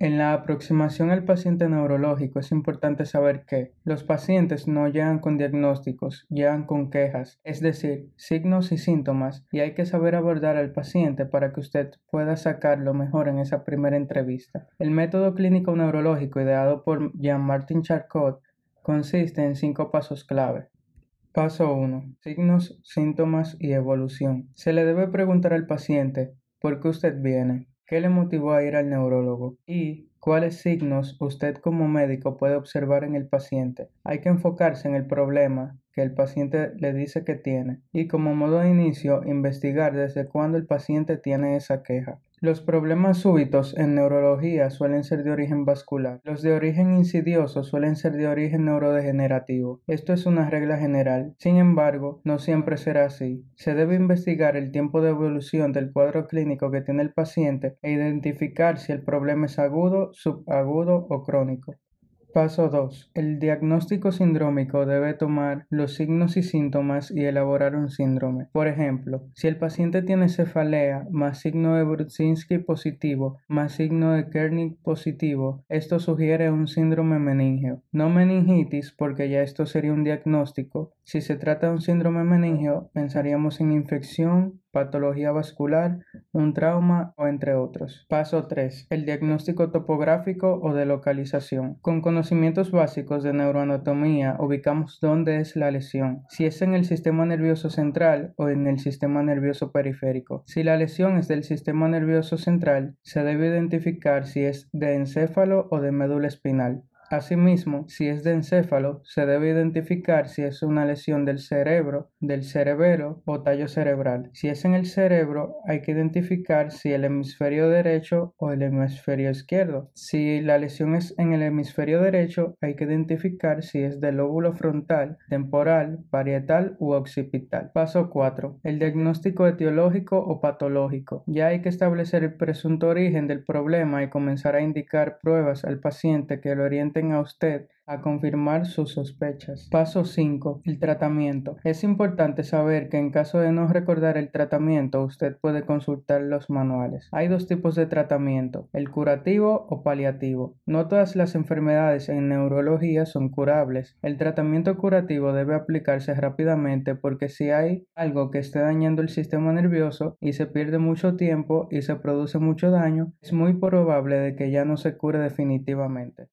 En la aproximación al paciente neurológico es importante saber que los pacientes no llegan con diagnósticos, llegan con quejas, es decir, signos y síntomas, y hay que saber abordar al paciente para que usted pueda sacarlo mejor en esa primera entrevista. El método clínico neurológico ideado por Jean-Martin Charcot consiste en cinco pasos clave. Paso 1. Signos, síntomas y evolución. Se le debe preguntar al paciente por qué usted viene, ¿Qué le motivó a ir al neurólogo? ¿Y cuáles signos usted como médico puede observar en el paciente? Hay que enfocarse en el problema que el paciente le dice que tiene y como modo de inicio investigar desde cuándo el paciente tiene esa queja. Los problemas súbitos en neurología suelen ser de origen vascular. Los de origen insidioso suelen ser de origen neurodegenerativo. Esto es una regla general. Sin embargo, no siempre será así. Se debe investigar el tiempo de evolución del cuadro clínico que tiene el paciente e identificar si el problema es agudo, subagudo o crónico. Paso 2. El diagnóstico sindrómico debe tomar los signos y síntomas y elaborar un síndrome. Por ejemplo, si el paciente tiene cefalea más signo de Brudzinski positivo más signo de Kernig positivo, esto sugiere un síndrome meningeo. No meningitis porque ya esto sería un diagnóstico. Si se trata de un síndrome meningeo, pensaríamos en infección, patología vascular, un trauma o entre otros. Paso 3. El diagnóstico topográfico o de localización. Con conocimientos básicos de neuroanatomía ubicamos dónde es la lesión, si es en el sistema nervioso central o en el sistema nervioso periférico. Si la lesión es del sistema nervioso central, se debe identificar si es de encéfalo o de médula espinal. Asimismo, si es de encéfalo, se debe identificar si es una lesión del cerebro, del cerebelo o tallo cerebral. Si es en el cerebro, hay que identificar si el hemisferio derecho o el hemisferio izquierdo. Si la lesión es en el hemisferio derecho, hay que identificar si es del lóbulo frontal, temporal, parietal u occipital. Paso 4. El diagnóstico etiológico o patológico. Ya hay que establecer el presunto origen del problema y comenzar a indicar pruebas al paciente que lo oriente a usted a confirmar sus sospechas. Paso 5. El tratamiento. Es importante saber que en caso de no recordar el tratamiento, usted puede consultar los manuales. Hay dos tipos de tratamiento, el curativo o paliativo. No todas las enfermedades en neurología son curables. El tratamiento curativo debe aplicarse rápidamente porque si hay algo que esté dañando el sistema nervioso y se pierde mucho tiempo y se produce mucho daño, es muy probable de que ya no se cure definitivamente.